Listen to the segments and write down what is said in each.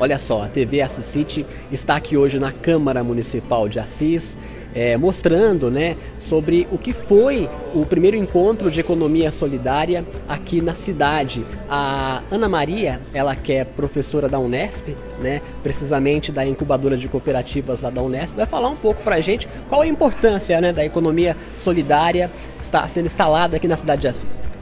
Olha só, a TV Assis City está aqui hoje na Câmara Municipal de Assis, é, mostrando né, sobre o que foi o primeiro encontro de economia solidária aqui na cidade. A Ana Maria, ela que é professora da Unesp, né, precisamente da incubadora de cooperativas da Unesp, vai falar um pouco para a gente qual a importância né, da economia solidária está sendo instalada aqui na cidade de Assis.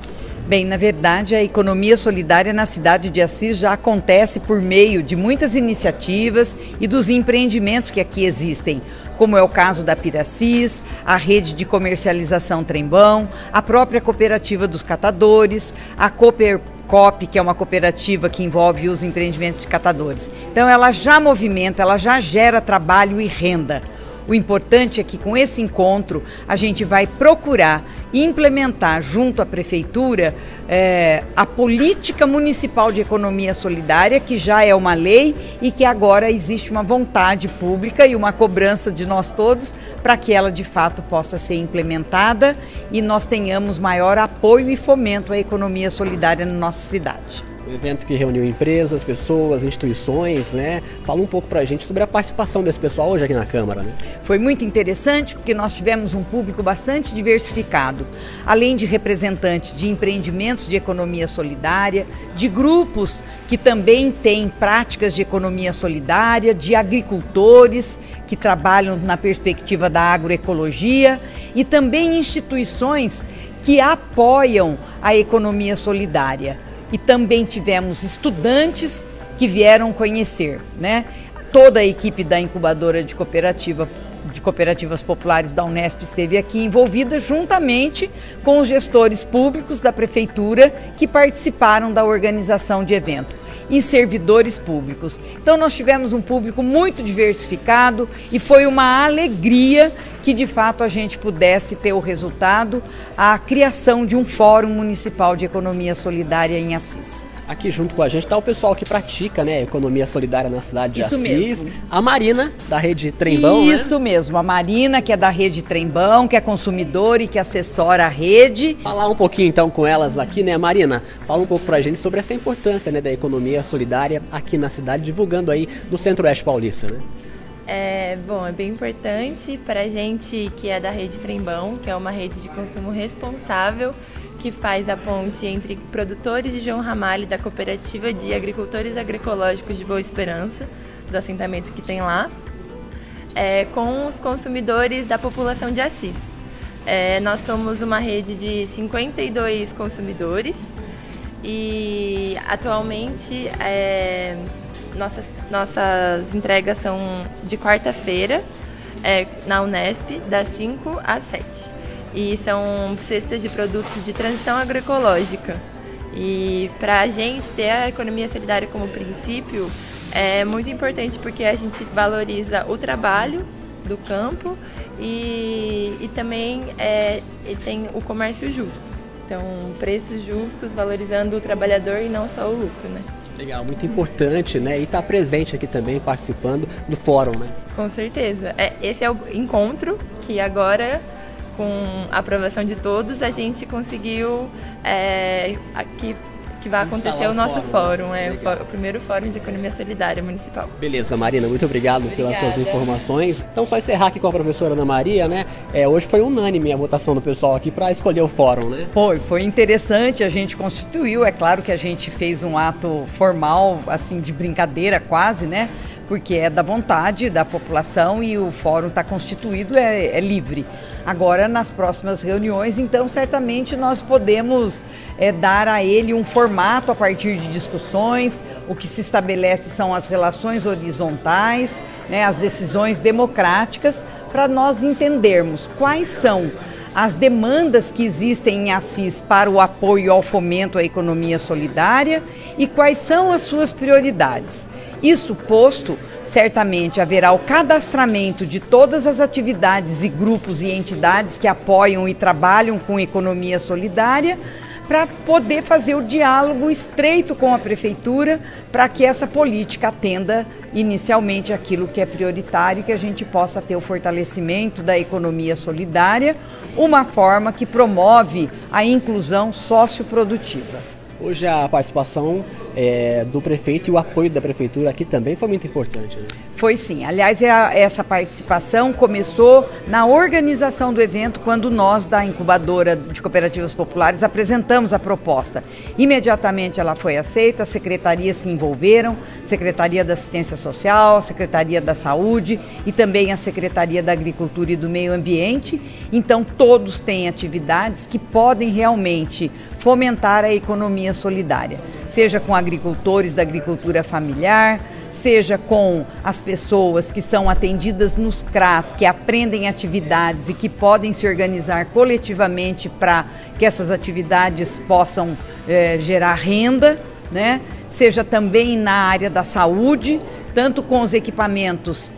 Bem, na verdade, a economia solidária na cidade de Assis já acontece por meio de muitas iniciativas e dos empreendimentos que aqui existem, como é o caso da Piracis, a rede de comercialização Trembão, a própria cooperativa dos catadores, a Cooper COP, que é uma cooperativa que envolve os empreendimentos de catadores. Então ela já movimenta, ela já gera trabalho e renda. O importante é que com esse encontro a gente vai procurar implementar junto à prefeitura é, a política municipal de economia solidária, que já é uma lei e que agora existe uma vontade pública e uma cobrança de nós todos para que ela de fato possa ser implementada e nós tenhamos maior apoio e fomento à economia solidária na nossa cidade. Um evento que reuniu empresas, pessoas, instituições, né? Fala um pouco para a gente sobre a participação desse pessoal hoje aqui na Câmara, né? Foi muito interessante porque nós tivemos um público bastante diversificado, além de representantes de empreendimentos de economia solidária, de grupos que também têm práticas de economia solidária, de agricultores que trabalham na perspectiva da agroecologia e também instituições que apoiam a economia solidária e também tivemos estudantes que vieram conhecer, né? Toda a equipe da incubadora de cooperativa de cooperativas populares da Unesp esteve aqui envolvida juntamente com os gestores públicos da prefeitura que participaram da organização de evento e servidores públicos. Então nós tivemos um público muito diversificado e foi uma alegria que de fato a gente pudesse ter o resultado, a criação de um Fórum Municipal de Economia Solidária em Assis. Aqui junto com a gente está o pessoal que pratica né, economia solidária na cidade de Isso Assis. Mesmo. A Marina, da rede Trembão. Né? Isso né? mesmo, a Marina, que é da rede Trembão, que é consumidora e que assessora a rede. Falar um pouquinho então com elas aqui, né, Marina? Fala um pouco para a gente sobre essa importância né, da economia solidária aqui na cidade, divulgando aí no Centro-Oeste Paulista, né? É, bom, é bem importante para a gente que é da rede Trembão, que é uma rede de consumo responsável que faz a ponte entre produtores de João Ramalho da cooperativa de agricultores agroecológicos de Boa Esperança, do assentamento que tem lá, é, com os consumidores da população de Assis. É, nós somos uma rede de 52 consumidores e atualmente é, nossas, nossas entregas são de quarta-feira é, na Unesp, das 5 às 7. E são cestas de produtos de transição agroecológica. E para a gente ter a economia solidária como princípio é muito importante porque a gente valoriza o trabalho do campo e, e também é, tem o comércio justo. Então, preços justos, valorizando o trabalhador e não só o lucro, né? Legal, muito importante, né? E estar tá presente aqui também, participando do fórum, né? Com certeza. É, esse é o encontro que agora, com a aprovação de todos, a gente conseguiu é, aqui que vai acontecer o nosso fórum, fórum é o, o, primeiro fórum de economia solidária municipal. Beleza, Marina, muito obrigado Obrigada. pelas suas informações. Então, só encerrar aqui com a professora Ana Maria, né? É, hoje foi unânime a votação do pessoal aqui para escolher o fórum, né? Foi, foi interessante, a gente constituiu, é claro que a gente fez um ato formal, assim, de brincadeira quase, né? Porque é da vontade da população e o fórum está constituído, é, é, livre. Agora, nas próximas reuniões, então, certamente nós podemos é, dar a ele um formato a partir de discussões. O que se estabelece são as relações horizontais, né, as decisões democráticas, para nós entendermos quais são as demandas que existem em Assis para o apoio ao fomento à economia solidária e quais são as suas prioridades. Isso posto, certamente haverá o cadastramento de todas as atividades e grupos e entidades que apoiam e trabalham com economia solidária para poder fazer o diálogo estreito com a prefeitura para que essa política atenda inicialmente aquilo que é prioritário, que a gente possa ter o fortalecimento da economia solidária, uma forma que promove a inclusão socioprodutiva. Hoje a participação é, do prefeito e o apoio da prefeitura aqui também foi muito importante. Né? Foi sim. Aliás, é essa participação começou na organização do evento, quando nós, da incubadora de cooperativas populares, apresentamos a proposta. Imediatamente ela foi aceita, as secretarias se envolveram Secretaria da Assistência Social, Secretaria da Saúde e também a Secretaria da Agricultura e do Meio Ambiente. Então, todos têm atividades que podem realmente fomentar a economia solidária, seja com agricultores da agricultura familiar, seja com as pessoas que são atendidas nos CRAS, que aprendem atividades e que podem se organizar coletivamente para que essas atividades possam eh, gerar renda, né? seja também na área da saúde, tanto com os equipamentos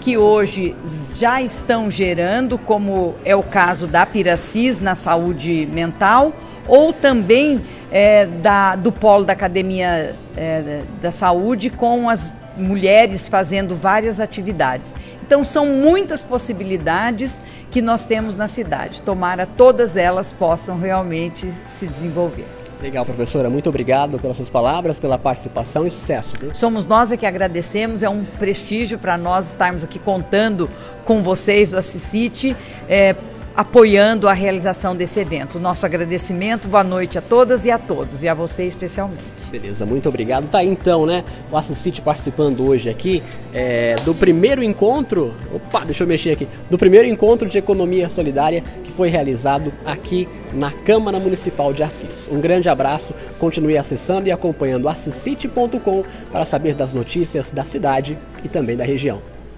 que hoje já estão gerando, como é o caso da Piracis na saúde mental, ou também é, da, do polo da Academia é, da Saúde com as mulheres fazendo várias atividades. Então são muitas possibilidades que nós temos na cidade. Tomara todas elas possam realmente se desenvolver. Legal, professora. Muito obrigado pelas suas palavras, pela participação e sucesso. Viu? Somos nós é que agradecemos. É um prestígio para nós estarmos aqui contando com vocês do Assisite. É, apoiando a realização desse evento. Nosso agradecimento, boa noite a todas e a todos, e a você especialmente. Beleza, muito obrigado. Tá então, né? O Assisite participando hoje aqui é, do primeiro encontro. Opa, deixa eu mexer aqui. Do primeiro encontro de economia solidária que foi realizado aqui na Câmara Municipal de Assis. Um grande abraço, continue acessando e acompanhando assisite.com para saber das notícias da cidade e também da região.